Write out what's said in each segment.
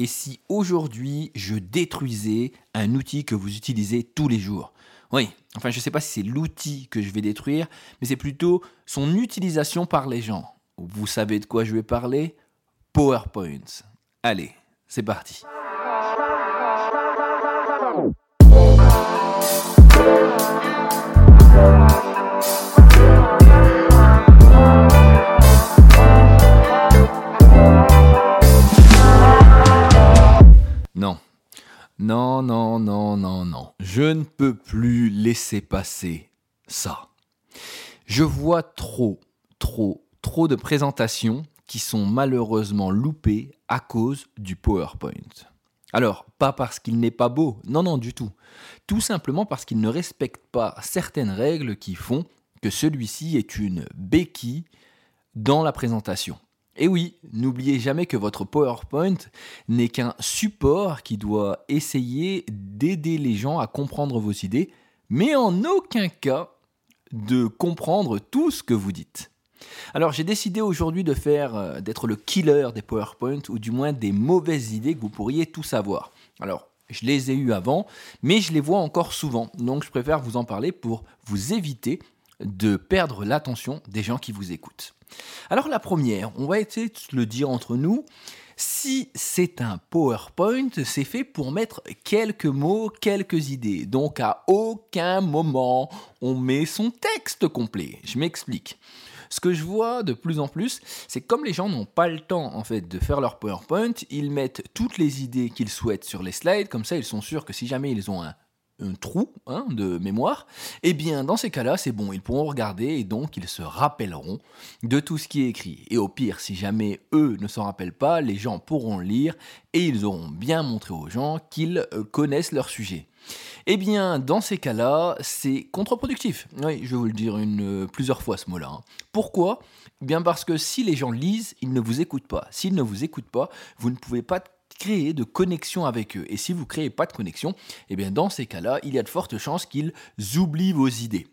Et si aujourd'hui je détruisais un outil que vous utilisez tous les jours? Oui, enfin je ne sais pas si c'est l'outil que je vais détruire, mais c'est plutôt son utilisation par les gens. Vous savez de quoi je vais parler? PowerPoint. Allez, c'est parti. Non, non, non, non, non. Je ne peux plus laisser passer ça. Je vois trop, trop, trop de présentations qui sont malheureusement loupées à cause du PowerPoint. Alors, pas parce qu'il n'est pas beau, non, non, du tout. Tout simplement parce qu'il ne respecte pas certaines règles qui font que celui-ci est une béquille dans la présentation. Et oui, n'oubliez jamais que votre PowerPoint n'est qu'un support qui doit essayer d'aider les gens à comprendre vos idées, mais en aucun cas de comprendre tout ce que vous dites. Alors j'ai décidé aujourd'hui de faire euh, d'être le killer des PowerPoint ou du moins des mauvaises idées que vous pourriez tout savoir. Alors je les ai eues avant, mais je les vois encore souvent, donc je préfère vous en parler pour vous éviter de perdre l'attention des gens qui vous écoutent. Alors la première, on va essayer de le dire entre nous, si c'est un PowerPoint, c'est fait pour mettre quelques mots, quelques idées. Donc à aucun moment on met son texte complet. Je m'explique. Ce que je vois de plus en plus, c'est que comme les gens n'ont pas le temps en fait de faire leur PowerPoint, ils mettent toutes les idées qu'ils souhaitent sur les slides, comme ça ils sont sûrs que si jamais ils ont un trou hein, de mémoire, eh bien dans ces cas-là, c'est bon, ils pourront regarder et donc ils se rappelleront de tout ce qui est écrit. Et au pire, si jamais eux ne s'en rappellent pas, les gens pourront lire et ils auront bien montré aux gens qu'ils euh, connaissent leur sujet. Eh bien, dans ces cas-là, c'est contre-productif. Oui, je vais vous le dire euh, plusieurs fois ce mot-là. Hein. Pourquoi? Eh Bien parce que si les gens lisent, ils ne vous écoutent pas. S'ils ne vous écoutent pas, vous ne pouvez pas créer de connexion avec eux. Et si vous ne créez pas de connexion, eh bien dans ces cas-là, il y a de fortes chances qu'ils oublient vos idées.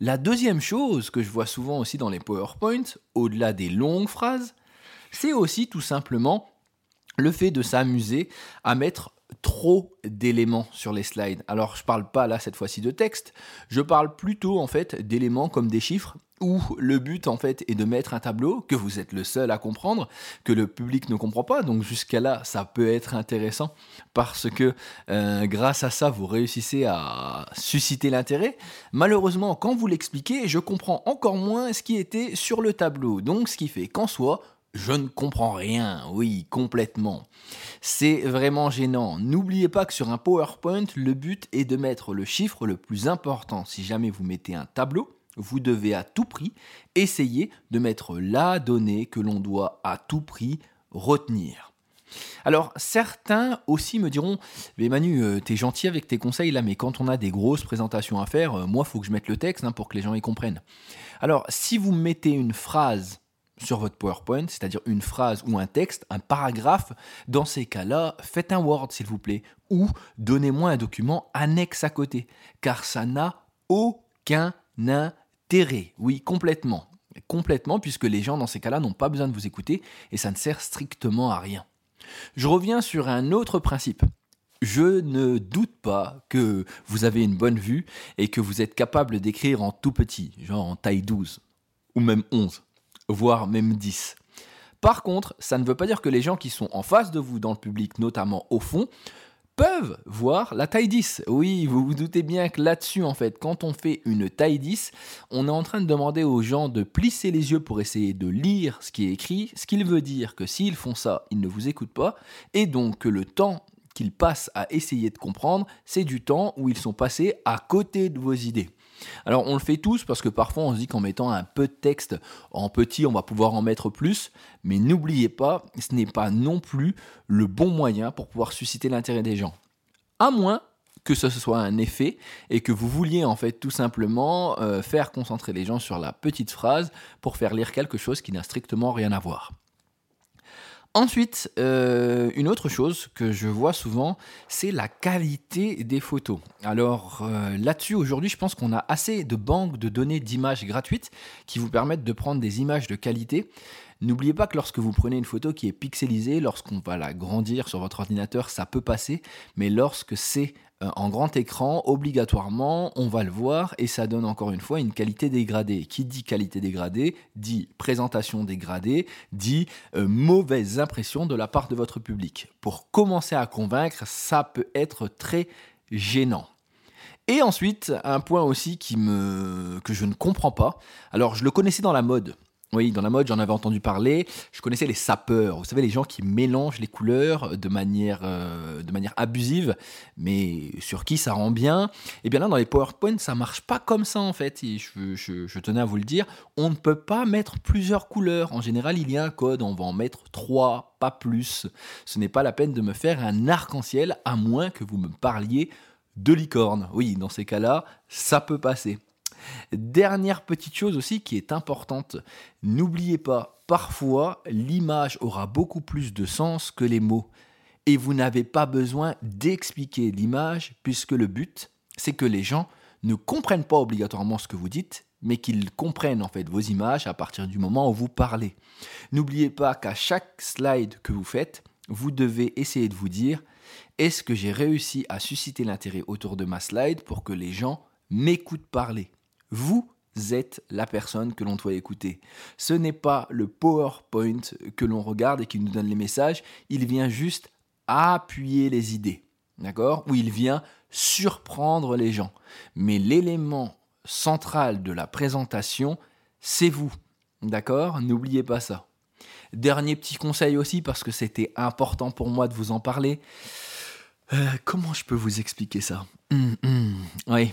La deuxième chose que je vois souvent aussi dans les PowerPoints, au-delà des longues phrases, c'est aussi tout simplement le fait de s'amuser à mettre trop d'éléments sur les slides. Alors je parle pas là cette fois-ci de texte, je parle plutôt en fait d'éléments comme des chiffres où le but en fait est de mettre un tableau que vous êtes le seul à comprendre, que le public ne comprend pas. Donc jusqu'à là, ça peut être intéressant parce que euh, grâce à ça, vous réussissez à susciter l'intérêt. Malheureusement, quand vous l'expliquez, je comprends encore moins ce qui était sur le tableau. Donc ce qui fait qu'en soi, je ne comprends rien, oui, complètement. C'est vraiment gênant. N'oubliez pas que sur un PowerPoint, le but est de mettre le chiffre le plus important. Si jamais vous mettez un tableau, vous devez à tout prix essayer de mettre la donnée que l'on doit à tout prix retenir. Alors certains aussi me diront, mais Manu, euh, t'es gentil avec tes conseils là, mais quand on a des grosses présentations à faire, euh, moi, faut que je mette le texte hein, pour que les gens y comprennent. Alors si vous mettez une phrase sur votre PowerPoint, c'est-à-dire une phrase ou un texte, un paragraphe, dans ces cas-là, faites un Word s'il vous plaît, ou donnez-moi un document annexe à côté, car ça n'a aucun intérêt oui, complètement. Complètement, puisque les gens dans ces cas-là n'ont pas besoin de vous écouter et ça ne sert strictement à rien. Je reviens sur un autre principe. Je ne doute pas que vous avez une bonne vue et que vous êtes capable d'écrire en tout petit, genre en taille 12, ou même 11, voire même 10. Par contre, ça ne veut pas dire que les gens qui sont en face de vous dans le public, notamment au fond, peuvent voir la taille 10. Oui, vous vous doutez bien que là-dessus, en fait, quand on fait une taille 10, on est en train de demander aux gens de plisser les yeux pour essayer de lire ce qui est écrit, ce qui veut dire que s'ils font ça, ils ne vous écoutent pas, et donc que le temps qu'ils passent à essayer de comprendre, c'est du temps où ils sont passés à côté de vos idées. Alors on le fait tous parce que parfois on se dit qu'en mettant un peu de texte en petit, on va pouvoir en mettre plus, mais n'oubliez pas, ce n'est pas non plus le bon moyen pour pouvoir susciter l'intérêt des gens. À moins que ce soit un effet et que vous vouliez en fait tout simplement euh, faire concentrer les gens sur la petite phrase pour faire lire quelque chose qui n'a strictement rien à voir. Ensuite, euh, une autre chose que je vois souvent, c'est la qualité des photos. Alors euh, là-dessus, aujourd'hui, je pense qu'on a assez de banques de données d'images gratuites qui vous permettent de prendre des images de qualité. N'oubliez pas que lorsque vous prenez une photo qui est pixelisée, lorsqu'on va la grandir sur votre ordinateur, ça peut passer, mais lorsque c'est euh, en grand écran, obligatoirement, on va le voir et ça donne encore une fois une qualité dégradée. Qui dit qualité dégradée dit présentation dégradée, dit euh, mauvaise impression de la part de votre public. Pour commencer à convaincre, ça peut être très gênant. Et ensuite, un point aussi qui me, que je ne comprends pas. Alors, je le connaissais dans la mode. Oui, dans la mode, j'en avais entendu parler. Je connaissais les sapeurs. Vous savez, les gens qui mélangent les couleurs de manière, euh, abusive, mais sur qui ça rend bien? Et eh bien là, dans les PowerPoint, ça marche pas comme ça en fait. je, tenais à vous le dire. On ne peut pas mettre plusieurs couleurs. En général, il y a un code. On va en mettre trois, pas plus. Ce n'est pas la peine de me faire un arc-en-ciel, à moins que vous me parliez de licorne. Oui, dans ces cas-là, ça peut passer. Dernière petite chose aussi qui est importante, n'oubliez pas, parfois l'image aura beaucoup plus de sens que les mots. Et vous n'avez pas besoin d'expliquer l'image puisque le but, c'est que les gens ne comprennent pas obligatoirement ce que vous dites, mais qu'ils comprennent en fait vos images à partir du moment où vous parlez. N'oubliez pas qu'à chaque slide que vous faites, vous devez essayer de vous dire est-ce que j'ai réussi à susciter l'intérêt autour de ma slide pour que les gens m'écoutent parler? Vous êtes la personne que l'on doit écouter. Ce n'est pas le PowerPoint que l'on regarde et qui nous donne les messages, il vient juste appuyer les idées. D'accord? Ou il vient surprendre les gens. Mais l'élément central de la présentation, c'est vous. D'accord? N'oubliez pas ça. Dernier petit conseil aussi, parce que c'était important pour moi de vous en parler. Euh, comment je peux vous expliquer ça? Hum, hum. Oui,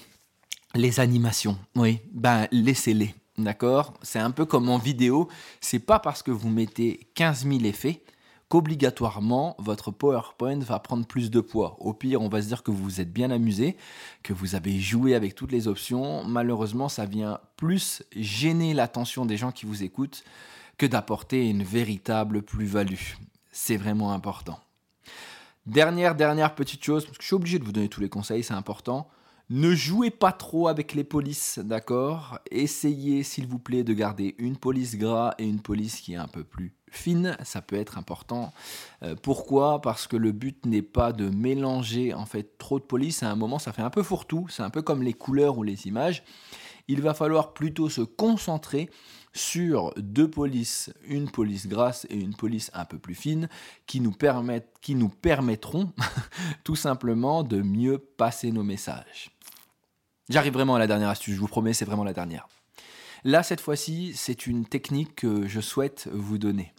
les animations, oui, ben laissez-les, d'accord? C'est un peu comme en vidéo, c'est pas parce que vous mettez 15 000 effets qu'obligatoirement votre PowerPoint va prendre plus de poids. Au pire, on va se dire que vous vous êtes bien amusé, que vous avez joué avec toutes les options. Malheureusement, ça vient plus gêner l'attention des gens qui vous écoutent que d'apporter une véritable plus-value. C'est vraiment important. Dernière, dernière petite chose, parce que je suis obligé de vous donner tous les conseils, c'est important. Ne jouez pas trop avec les polices, d'accord? Essayez, s'il vous plaît, de garder une police gras et une police qui est un peu plus fine. Ça peut être important. Euh, pourquoi? Parce que le but n'est pas de mélanger en fait trop de police. À un moment, ça fait un peu fourre-tout. C'est un peu comme les couleurs ou les images. Il va falloir plutôt se concentrer sur deux polices, une police grasse et une police un peu plus fine, qui nous permettront tout simplement de mieux passer nos messages. J'arrive vraiment à la dernière astuce, je vous promets, c'est vraiment la dernière. Là, cette fois-ci, c'est une technique que je souhaite vous donner.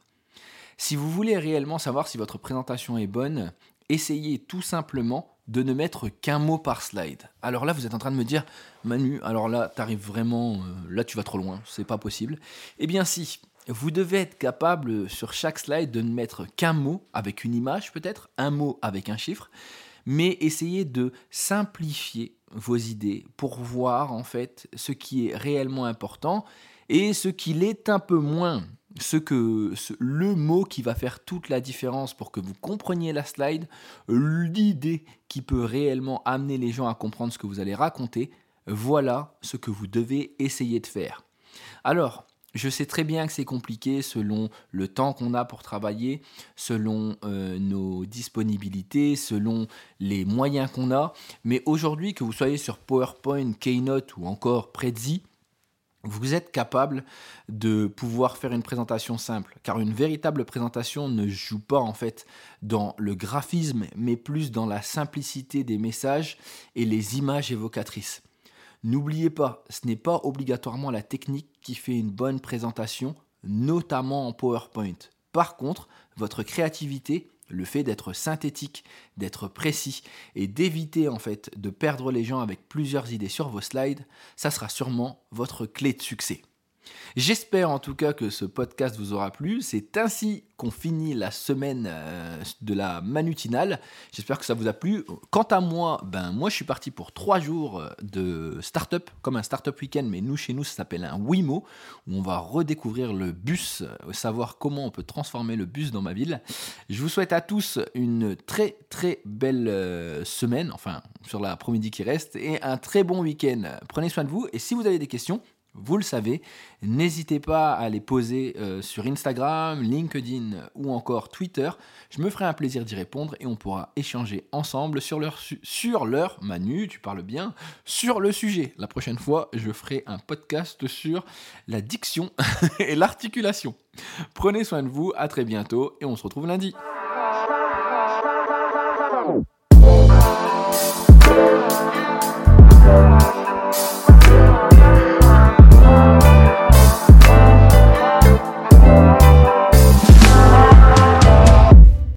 Si vous voulez réellement savoir si votre présentation est bonne, essayez tout simplement de ne mettre qu'un mot par slide. Alors là, vous êtes en train de me dire, Manu, alors là, tu arrives vraiment, euh, là, tu vas trop loin, c'est pas possible. Eh bien, si, vous devez être capable sur chaque slide de ne mettre qu'un mot avec une image, peut-être, un mot avec un chiffre, mais essayez de simplifier vos idées pour voir en fait ce qui est réellement important et ce qui l'est un peu moins ce que le mot qui va faire toute la différence pour que vous compreniez la slide, l'idée qui peut réellement amener les gens à comprendre ce que vous allez raconter, voilà ce que vous devez essayer de faire. Alors, je sais très bien que c'est compliqué selon le temps qu'on a pour travailler, selon euh, nos disponibilités, selon les moyens qu'on a, mais aujourd'hui que vous soyez sur PowerPoint, Keynote ou encore Prezi, vous êtes capable de pouvoir faire une présentation simple, car une véritable présentation ne joue pas en fait dans le graphisme, mais plus dans la simplicité des messages et les images évocatrices. N'oubliez pas, ce n'est pas obligatoirement la technique qui fait une bonne présentation, notamment en PowerPoint. Par contre, votre créativité le fait d'être synthétique, d'être précis et d'éviter en fait de perdre les gens avec plusieurs idées sur vos slides, ça sera sûrement votre clé de succès. J'espère en tout cas que ce podcast vous aura plu. C'est ainsi qu'on finit la semaine euh, de la manutinale. J'espère que ça vous a plu. Quant à moi, ben moi je suis parti pour trois jours euh, de start-up, comme un start-up week-end, mais nous chez nous ça s'appelle un Wimo, où on va redécouvrir le bus, euh, savoir comment on peut transformer le bus dans ma ville. Je vous souhaite à tous une très très belle semaine, enfin sur la l'après-midi qui reste, et un très bon week-end. Prenez soin de vous et si vous avez des questions, vous le savez, n'hésitez pas à les poser euh, sur Instagram, LinkedIn ou encore Twitter. Je me ferai un plaisir d'y répondre et on pourra échanger ensemble sur leur, sur leur Manu, tu parles bien, sur le sujet. La prochaine fois, je ferai un podcast sur la diction et l'articulation. Prenez soin de vous, à très bientôt et on se retrouve lundi.